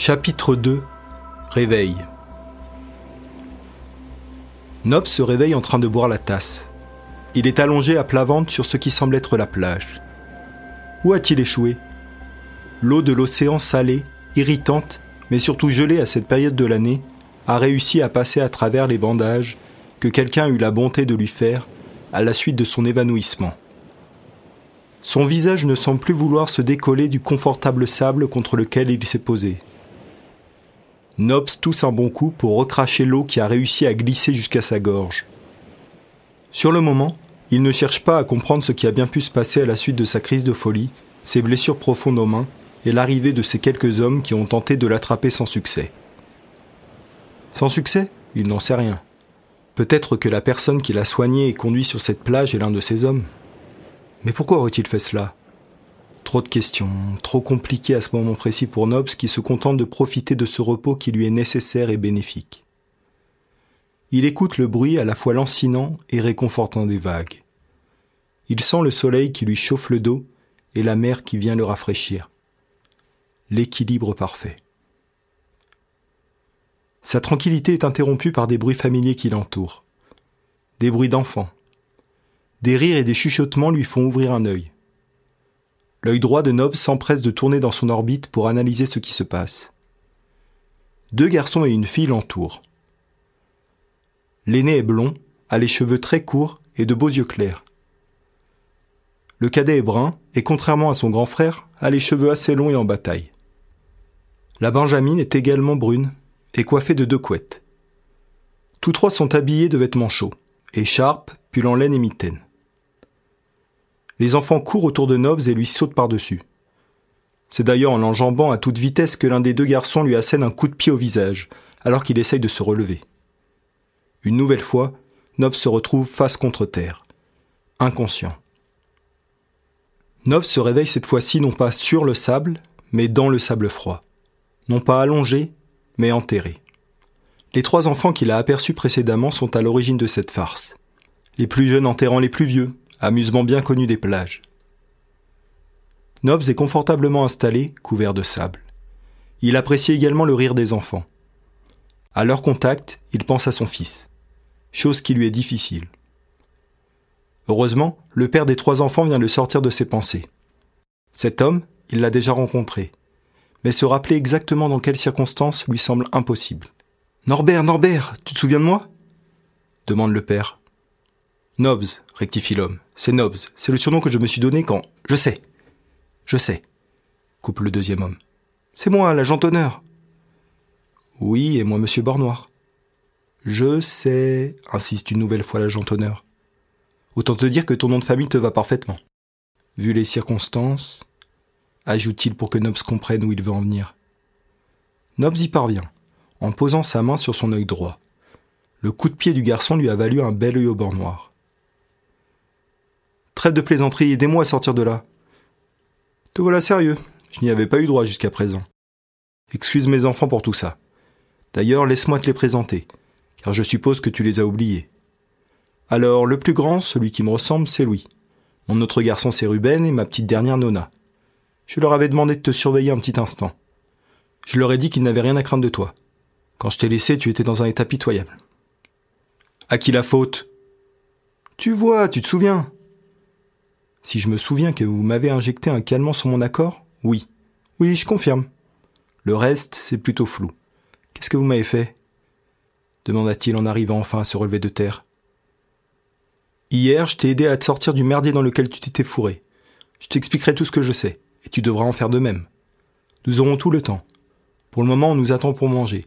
Chapitre 2 Réveil Nobs se réveille en train de boire la tasse. Il est allongé à plat ventre sur ce qui semble être la plage. Où a-t-il échoué? L'eau de l'océan salée, irritante, mais surtout gelée à cette période de l'année, a réussi à passer à travers les bandages que quelqu'un a eu la bonté de lui faire à la suite de son évanouissement. Son visage ne semble plus vouloir se décoller du confortable sable contre lequel il s'est posé. Nobs tousse un bon coup pour recracher l'eau qui a réussi à glisser jusqu'à sa gorge. Sur le moment, il ne cherche pas à comprendre ce qui a bien pu se passer à la suite de sa crise de folie, ses blessures profondes aux mains et l'arrivée de ces quelques hommes qui ont tenté de l'attraper sans succès. Sans succès Il n'en sait rien. Peut-être que la personne qui l'a soigné et conduit sur cette plage est l'un de ces hommes. Mais pourquoi aurait-il fait cela? Trop de questions, trop compliquées à ce moment précis pour Nobs qui se contente de profiter de ce repos qui lui est nécessaire et bénéfique. Il écoute le bruit à la fois lancinant et réconfortant des vagues. Il sent le soleil qui lui chauffe le dos et la mer qui vient le rafraîchir. L'équilibre parfait. Sa tranquillité est interrompue par des bruits familiers qui l'entourent. Des bruits d'enfants. Des rires et des chuchotements lui font ouvrir un œil. L'œil droit de Nobs s'empresse de tourner dans son orbite pour analyser ce qui se passe. Deux garçons et une fille l'entourent. L'aîné est blond, a les cheveux très courts et de beaux yeux clairs. Le cadet est brun et, contrairement à son grand frère, a les cheveux assez longs et en bataille. La Benjamine est également brune et coiffée de deux couettes. Tous trois sont habillés de vêtements chauds, écharpes, pull en laine et mitaines. Les enfants courent autour de Nobs et lui sautent par-dessus. C'est d'ailleurs en l'enjambant à toute vitesse que l'un des deux garçons lui assène un coup de pied au visage, alors qu'il essaye de se relever. Une nouvelle fois, Nobs se retrouve face contre terre, inconscient. Nobs se réveille cette fois-ci non pas sur le sable, mais dans le sable froid. Non pas allongé, mais enterré. Les trois enfants qu'il a aperçus précédemment sont à l'origine de cette farce. Les plus jeunes enterrant les plus vieux, amusement bien connu des plages. Nobs est confortablement installé, couvert de sable. Il apprécie également le rire des enfants. À leur contact, il pense à son fils, chose qui lui est difficile. Heureusement, le père des trois enfants vient de sortir de ses pensées. Cet homme, il l'a déjà rencontré, mais se rappeler exactement dans quelles circonstances lui semble impossible. Norbert, Norbert, tu te souviens de moi? demande le père. Nobs, rectifie l'homme. C'est Nobs. C'est le surnom que je me suis donné quand. Je sais. Je sais. Coupe le deuxième homme. C'est moi, l'agent honneur. Oui, et moi, monsieur Bornoir. Je sais, insiste une nouvelle fois l'agent honneur. Autant te dire que ton nom de famille te va parfaitement. Vu les circonstances, ajoute-t-il pour que Nobs comprenne où il veut en venir. Nobs y parvient, en posant sa main sur son œil droit. Le coup de pied du garçon lui a valu un bel œil au bord noir. Trêve de plaisanterie, aidez-moi à sortir de là. Te voilà sérieux, je n'y avais pas eu droit jusqu'à présent. Excuse mes enfants pour tout ça. D'ailleurs, laisse-moi te les présenter, car je suppose que tu les as oubliés. Alors, le plus grand, celui qui me ressemble, c'est Louis. Mon autre garçon, c'est Ruben, et ma petite dernière, Nona. Je leur avais demandé de te surveiller un petit instant. Je leur ai dit qu'ils n'avaient rien à craindre de toi. Quand je t'ai laissé, tu étais dans un état pitoyable. À qui la faute? Tu vois, tu te souviens? Si je me souviens que vous m'avez injecté un calmant sur mon accord, oui. Oui, je confirme. Le reste, c'est plutôt flou. Qu'est-ce que vous m'avez fait? demanda-t-il en arrivant enfin à se relever de terre. Hier, je t'ai aidé à te sortir du merdier dans lequel tu t'étais fourré. Je t'expliquerai tout ce que je sais, et tu devras en faire de même. Nous aurons tout le temps. Pour le moment, on nous attend pour manger.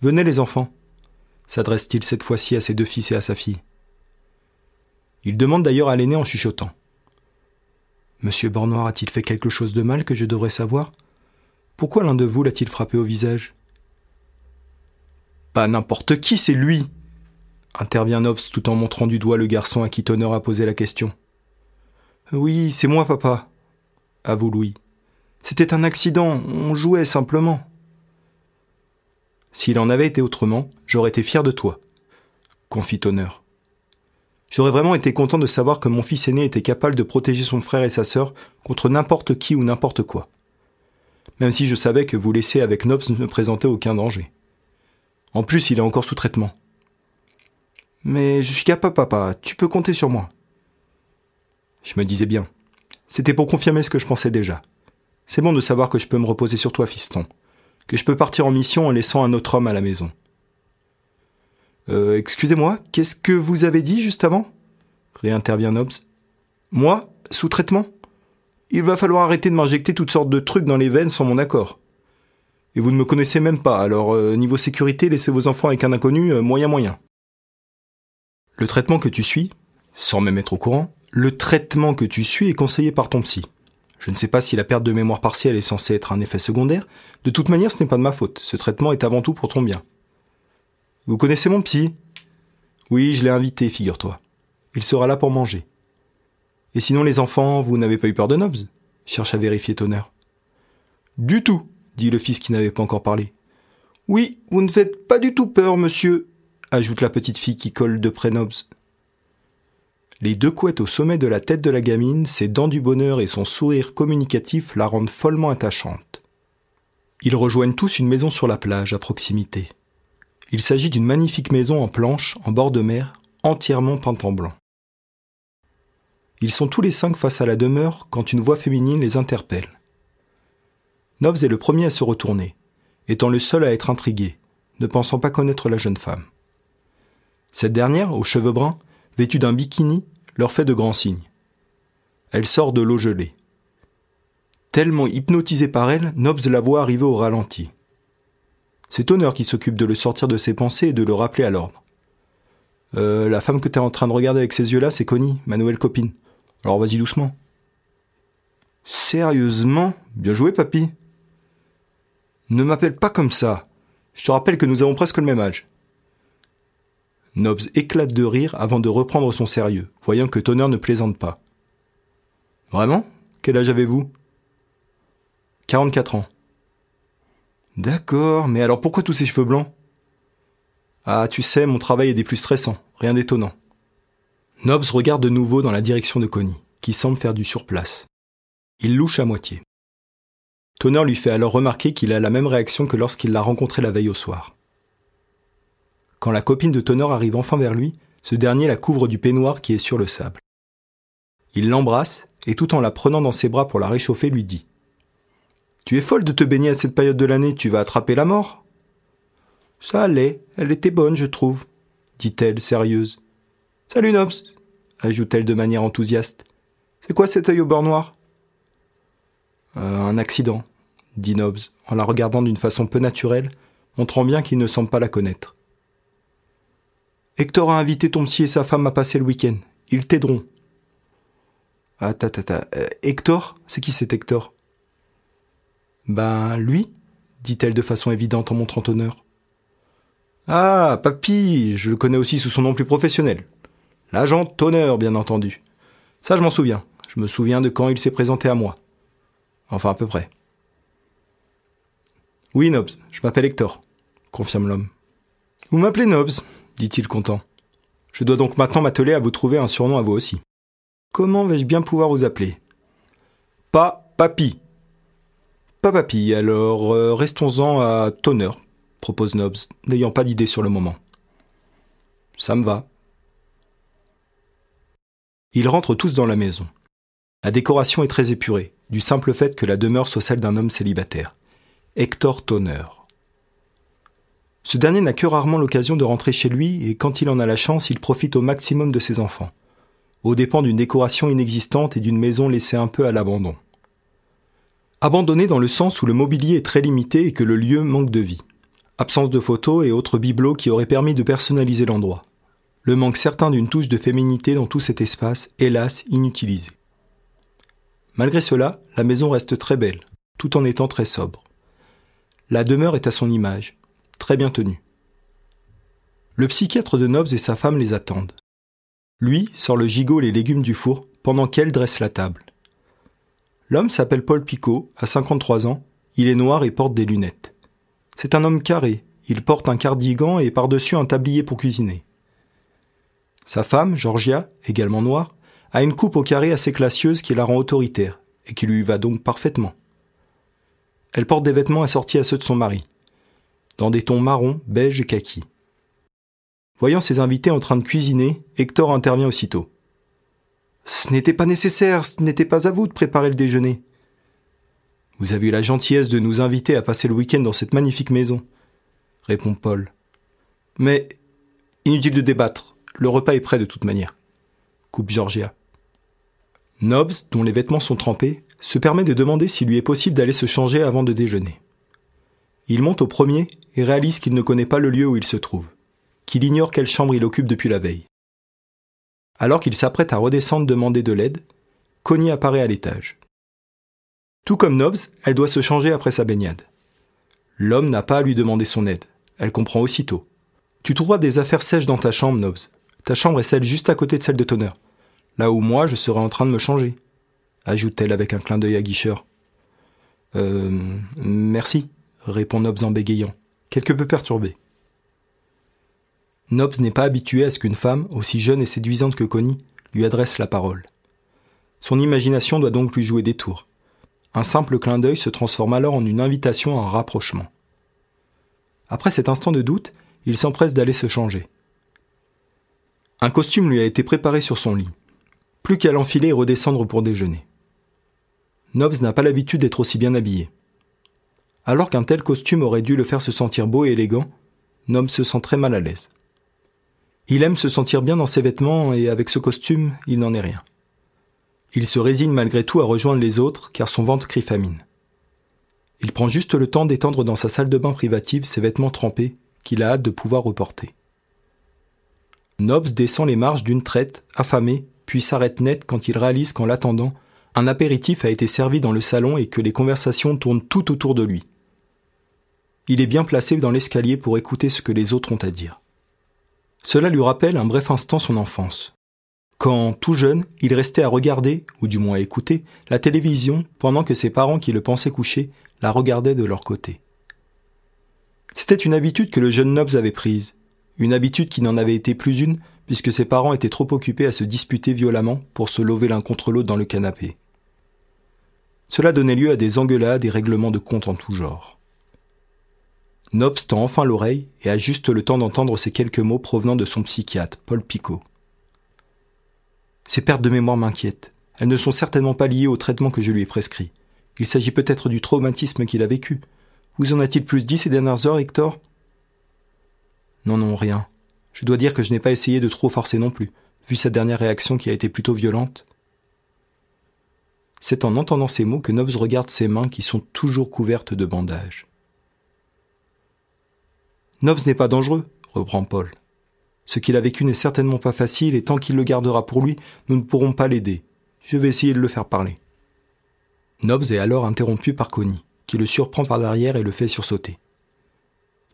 Venez les enfants, s'adresse-t-il cette fois-ci à ses deux fils et à sa fille. Il demande d'ailleurs à l'aîné en chuchotant. Monsieur Bornoir a-t-il fait quelque chose de mal que je devrais savoir? Pourquoi l'un de vous l'a-t-il frappé au visage? Pas n'importe qui, c'est lui intervient Nobs tout en montrant du doigt le garçon à qui Tonnerre a posé la question. Oui, c'est moi, papa, avoue Louis. C'était un accident, on jouait simplement. S'il en avait été autrement, j'aurais été fier de toi, confie Tonnerre. J'aurais vraiment été content de savoir que mon fils aîné était capable de protéger son frère et sa sœur contre n'importe qui ou n'importe quoi. même si je savais que vous laisser avec Nobs ne présentait aucun danger. En plus, il est encore sous traitement. Mais je suis capable, papa, tu peux compter sur moi. Je me disais bien. C'était pour confirmer ce que je pensais déjà. C'est bon de savoir que je peux me reposer sur toi, fiston. Que je peux partir en mission en laissant un autre homme à la maison. Euh, excusez-moi, qu'est-ce que vous avez dit juste avant? Réintervient Nobs. Moi? Sous traitement? Il va falloir arrêter de m'injecter toutes sortes de trucs dans les veines sans mon accord. Et vous ne me connaissez même pas, alors euh, niveau sécurité, laissez vos enfants avec un inconnu, euh, moyen moyen. Le traitement que tu suis, sans même être au courant, le traitement que tu suis est conseillé par ton psy. Je ne sais pas si la perte de mémoire partielle est censée être un effet secondaire. De toute manière, ce n'est pas de ma faute. Ce traitement est avant tout pour ton bien. Vous connaissez mon psy? Oui, je l'ai invité, figure-toi. Il sera là pour manger. Et sinon, les enfants, vous n'avez pas eu peur de Nobs cherche à vérifier Tonnerre. Du tout, dit le fils qui n'avait pas encore parlé. Oui, vous ne faites pas du tout peur, monsieur, ajoute la petite fille qui colle de près Nobs. Les deux couettes au sommet de la tête de la gamine, ses dents du bonheur et son sourire communicatif la rendent follement attachante. Ils rejoignent tous une maison sur la plage, à proximité. Il s'agit d'une magnifique maison en planche, en bord de mer, entièrement peinte en blanc. Ils sont tous les cinq face à la demeure quand une voix féminine les interpelle. Nobs est le premier à se retourner, étant le seul à être intrigué, ne pensant pas connaître la jeune femme. Cette dernière, aux cheveux bruns, vêtue d'un bikini, leur fait de grands signes. Elle sort de l'eau gelée. Tellement hypnotisé par elle, Nobs la voit arriver au ralenti. C'est Honneur qui s'occupe de le sortir de ses pensées et de le rappeler à l'ordre. Euh, la femme que t'es en train de regarder avec ces yeux-là, c'est Connie, ma nouvelle copine. Alors vas-y doucement. Sérieusement? Bien joué, papy. Ne m'appelle pas comme ça. Je te rappelle que nous avons presque le même âge. Nobs éclate de rire avant de reprendre son sérieux, voyant que Tonnerre ne plaisante pas. Vraiment? Quel âge avez-vous? 44 ans. D'accord, mais alors pourquoi tous ces cheveux blancs? Ah, tu sais, mon travail est des plus stressants, rien d'étonnant. Nobs regarde de nouveau dans la direction de Connie, qui semble faire du surplace. Il louche à moitié. Tonnerre lui fait alors remarquer qu'il a la même réaction que lorsqu'il l'a rencontré la veille au soir. Quand la copine de Tonnerre arrive enfin vers lui, ce dernier la couvre du peignoir qui est sur le sable. Il l'embrasse et tout en la prenant dans ses bras pour la réchauffer lui dit Tu es folle de te baigner à cette période de l'année, tu vas attraper la mort Ça allait, elle était bonne, je trouve, dit-elle sérieuse. Salut Nobs, ajoute-t-elle de manière enthousiaste. C'est quoi cet œil au bord noir? Euh, Un accident, dit Nobs, en la regardant d'une façon peu naturelle, montrant bien qu'il ne semble pas la connaître. Hector a invité ton psy et sa femme à passer le week-end. Ils t'aideront. Ah, ta, ta, ta. Euh, Hector? C'est qui cet Hector? Ben, lui, dit-elle de façon évidente en montrant honneur. Ah, papy, je le connais aussi sous son nom plus professionnel. L'agent Tonnerre, bien entendu. Ça, je m'en souviens. Je me souviens de quand il s'est présenté à moi. Enfin, à peu près. Oui, Nobs, je m'appelle Hector, confirme l'homme. Vous m'appelez Nobs, dit-il content. Je dois donc maintenant m'atteler à vous trouver un surnom à vous aussi. Comment vais-je bien pouvoir vous appeler? Pas Papy. Pas Papy, alors euh, restons-en à Tonnerre, propose Nobs, n'ayant pas d'idée sur le moment. Ça me va. Ils rentrent tous dans la maison. La décoration est très épurée, du simple fait que la demeure soit celle d'un homme célibataire. Hector Tonnerre. Ce dernier n'a que rarement l'occasion de rentrer chez lui et quand il en a la chance, il profite au maximum de ses enfants, aux dépens d'une décoration inexistante et d'une maison laissée un peu à l'abandon. Abandonnée dans le sens où le mobilier est très limité et que le lieu manque de vie. Absence de photos et autres bibelots qui auraient permis de personnaliser l'endroit. Le manque certain d'une touche de féminité dans tout cet espace, hélas inutilisé. Malgré cela, la maison reste très belle, tout en étant très sobre. La demeure est à son image, très bien tenu. Le psychiatre de Nobs et sa femme les attendent. Lui sort le gigot et les légumes du four pendant qu'elle dresse la table. L'homme s'appelle Paul Picot, a 53 ans, il est noir et porte des lunettes. C'est un homme carré, il porte un cardigan et par-dessus un tablier pour cuisiner. Sa femme, Georgia, également noire, a une coupe au carré assez classieuse qui la rend autoritaire et qui lui va donc parfaitement. elle porte des vêtements assortis à ceux de son mari, dans des tons marron, beige et kaki. Voyant ses invités en train de cuisiner, Hector intervient aussitôt. Ce n'était pas nécessaire, ce n'était pas à vous de préparer le déjeuner. Vous avez eu la gentillesse de nous inviter à passer le week-end dans cette magnifique maison, répond Paul. Mais inutile de débattre, le repas est prêt de toute manière, coupe Georgia. Nobs, dont les vêtements sont trempés, se permet de demander s'il lui est possible d'aller se changer avant de déjeuner. Il monte au premier et réalise qu'il ne connaît pas le lieu où il se trouve, qu'il ignore quelle chambre il occupe depuis la veille. Alors qu'il s'apprête à redescendre demander de l'aide, Connie apparaît à l'étage. Tout comme Nobs, elle doit se changer après sa baignade. L'homme n'a pas à lui demander son aide. Elle comprend aussitôt. Tu trouveras des affaires sèches dans ta chambre, Nobs. Ta chambre est celle juste à côté de celle de Tonnerre. Là où moi, je serai en train de me changer, ajoute-t-elle avec un clin d'œil à Guicheur. Euh. Merci, répond Nobs en bégayant, quelque peu perturbé. Nobs n'est pas habitué à ce qu'une femme, aussi jeune et séduisante que Connie, lui adresse la parole. Son imagination doit donc lui jouer des tours. Un simple clin d'œil se transforme alors en une invitation à un rapprochement. Après cet instant de doute, il s'empresse d'aller se changer. Un costume lui a été préparé sur son lit. Plus qu'à l'enfiler et redescendre pour déjeuner. Nobs n'a pas l'habitude d'être aussi bien habillé. Alors qu'un tel costume aurait dû le faire se sentir beau et élégant, Nobs se sent très mal à l'aise. Il aime se sentir bien dans ses vêtements et avec ce costume, il n'en est rien. Il se résigne malgré tout à rejoindre les autres car son ventre crie famine. Il prend juste le temps d'étendre dans sa salle de bain privative ses vêtements trempés qu'il a hâte de pouvoir reporter. Nobs descend les marches d'une traite, affamé, puis s'arrête net quand il réalise qu'en l'attendant, un apéritif a été servi dans le salon et que les conversations tournent tout autour de lui. Il est bien placé dans l'escalier pour écouter ce que les autres ont à dire. Cela lui rappelle un bref instant son enfance. Quand, tout jeune, il restait à regarder, ou du moins à écouter, la télévision pendant que ses parents qui le pensaient couché la regardaient de leur côté. C'était une habitude que le jeune Nobs avait prise, une habitude qui n'en avait été plus une puisque ses parents étaient trop occupés à se disputer violemment pour se lever l'un contre l'autre dans le canapé. Cela donnait lieu à des engueulades et règlements de compte en tout genre. Nobs tend enfin l'oreille et a juste le temps d'entendre ces quelques mots provenant de son psychiatre, Paul Picot. Ces pertes de mémoire m'inquiètent. Elles ne sont certainement pas liées au traitement que je lui ai prescrit. Il s'agit peut-être du traumatisme qu'il a vécu. Vous en a-t-il plus dit ces dernières heures, Hector? Non, non, rien. Je dois dire que je n'ai pas essayé de trop forcer non plus, vu sa dernière réaction qui a été plutôt violente. C'est en entendant ces mots que Nobs regarde ses mains qui sont toujours couvertes de bandages. Nobs n'est pas dangereux, reprend Paul. Ce qu'il a vécu n'est certainement pas facile et tant qu'il le gardera pour lui, nous ne pourrons pas l'aider. Je vais essayer de le faire parler. Nobs est alors interrompu par Connie, qui le surprend par derrière et le fait sursauter.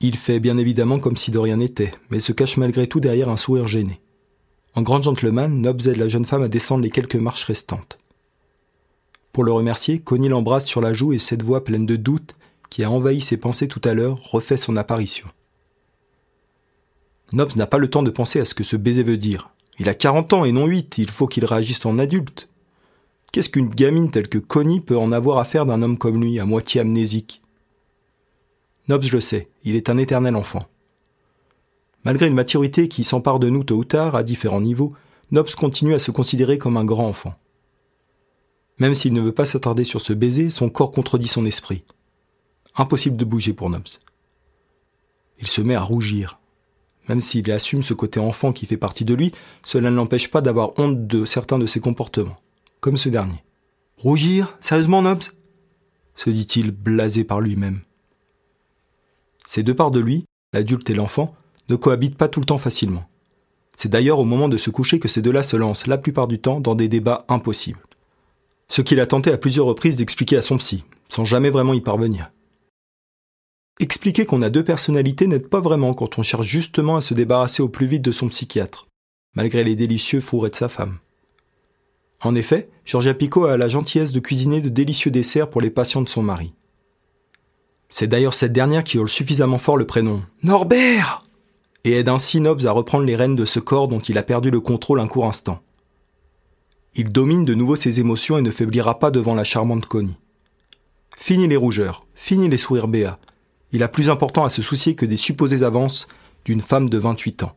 Il fait bien évidemment comme si de rien n'était, mais se cache malgré tout derrière un sourire gêné. En grand gentleman, Nobs aide la jeune femme à descendre les quelques marches restantes. Pour le remercier, Connie l'embrasse sur la joue et cette voix pleine de doute, qui a envahi ses pensées tout à l'heure, refait son apparition. Nobs n'a pas le temps de penser à ce que ce baiser veut dire. Il a 40 ans et non 8, il faut qu'il réagisse en adulte. Qu'est-ce qu'une gamine telle que Connie peut en avoir à faire d'un homme comme lui, à moitié amnésique? Nobs le sait, il est un éternel enfant. Malgré une maturité qui s'empare de nous tôt ou tard, à différents niveaux, Nobs continue à se considérer comme un grand enfant. Même s'il ne veut pas s'attarder sur ce baiser, son corps contredit son esprit. Impossible de bouger pour Nobs. Il se met à rougir, même s'il assume ce côté enfant qui fait partie de lui, cela ne l'empêche pas d'avoir honte de certains de ses comportements, comme ce dernier. Rougir Sérieusement, Nobs se dit-il, blasé par lui-même. Ces deux parts de lui, l'adulte et l'enfant, ne cohabitent pas tout le temps facilement. C'est d'ailleurs au moment de se coucher que ces deux-là se lancent la plupart du temps dans des débats impossibles. Ce qu'il a tenté à plusieurs reprises d'expliquer à son psy, sans jamais vraiment y parvenir. Expliquer qu'on a deux personnalités n'aide pas vraiment quand on cherche justement à se débarrasser au plus vite de son psychiatre, malgré les délicieux fourrés de sa femme. En effet, Georgia Picot a la gentillesse de cuisiner de délicieux desserts pour les patients de son mari. C'est d'ailleurs cette dernière qui hurle suffisamment fort le prénom Norbert et aide ainsi Nobs à reprendre les rênes de ce corps dont il a perdu le contrôle un court instant. Il domine de nouveau ses émotions et ne faiblira pas devant la charmante Connie. Fini les rougeurs, fini les sourires béats. Il a plus important à se soucier que des supposées avances d'une femme de 28 ans.